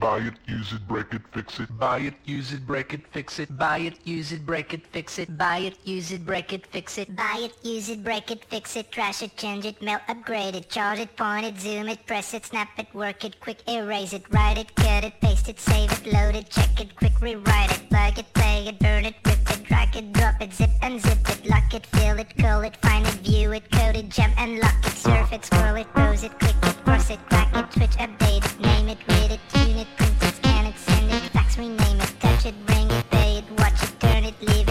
Buy it, use it, break it, fix it. Buy it, use it, break it, fix it. Buy it, use it, break it, fix it. Buy it, use it, break it, fix it. Buy it, use it, break it, fix it. Trash it, change it, mail, upgrade it, charge it, point it, zoom it, press it, snap it, work it, quick erase it, write it, cut it, paste it, save it, load it, check it, quick rewrite it, plug it, play it, burn it, rip it, drag it, drop it, zip unzip it, lock it, fill it, call it, find it, view it, code it, jump and lock it, surf it, scroll it, pose it, click it, cross it, crack it, switch, update it, name it, read it, tune it, rename it, touch it, bring it, pay it, watch it, turn it, leave it.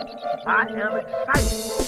I am excited.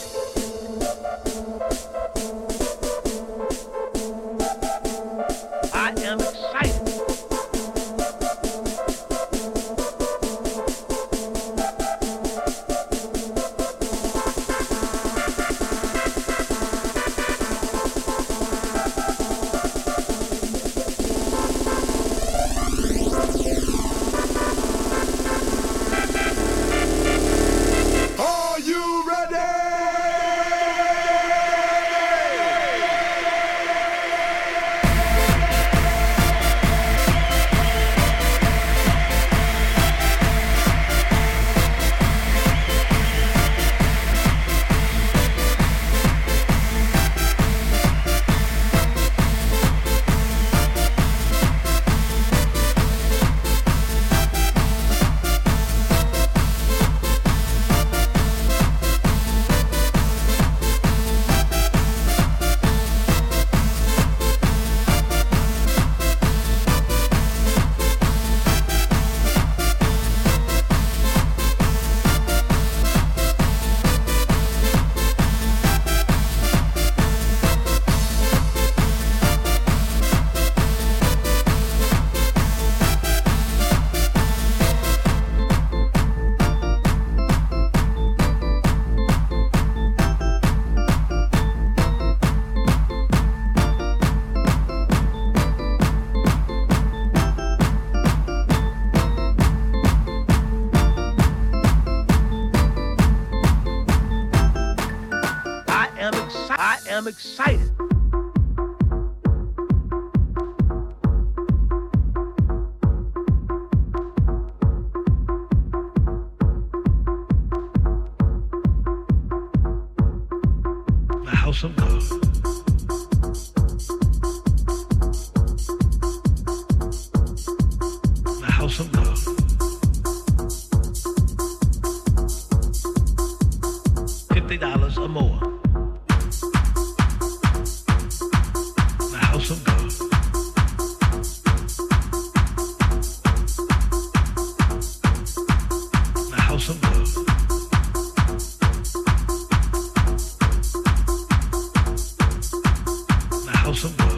Nicholson.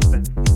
Something.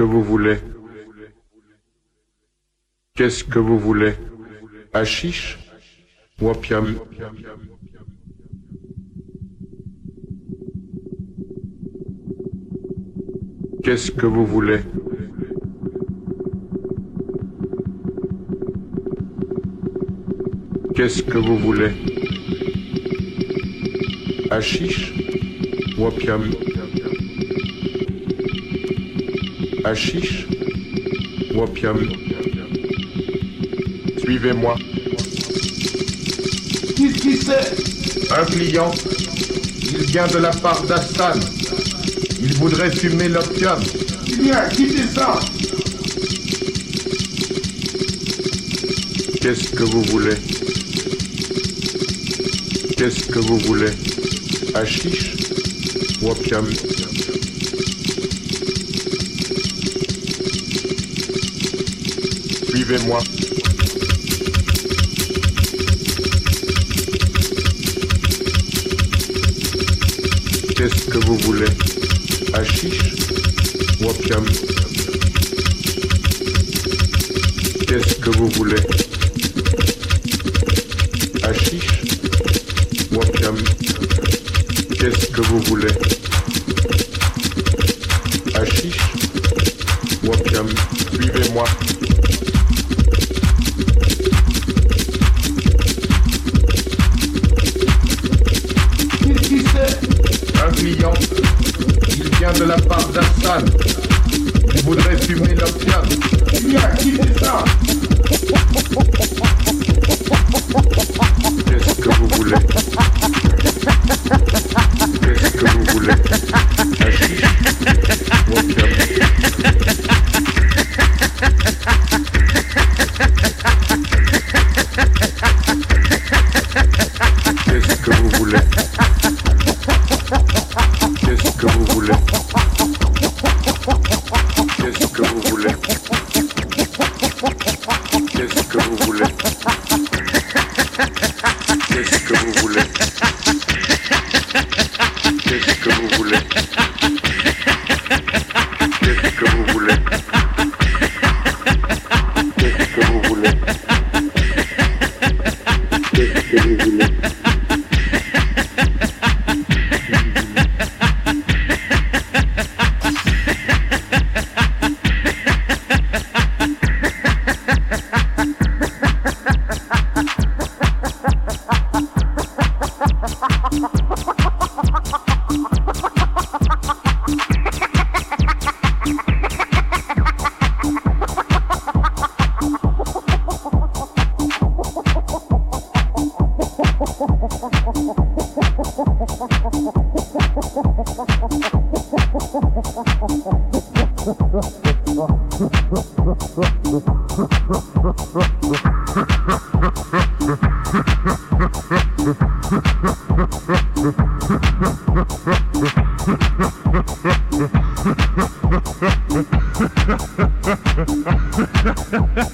Que vous voulez. Qu'est-ce que vous voulez? Achiche ou opium? Qu'est-ce que vous voulez? Qu'est-ce que vous voulez? Achiche ou opium Achiche ou opium Suivez-moi. Qu'est-ce qui c'est? Un client. Il vient de la part d'Astan. Il voudrait fumer l'opium. Bien, quittez ça? Qu'est-ce que vous voulez? Qu'est-ce que vous voulez? Achiche ou opium Qu'est-ce que vous voulez? Achiche ou Qu'est-ce que vous voulez? Achiche ou Qu'est-ce que vous voulez? Ha ha ha!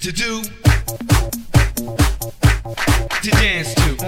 To do, to dance to,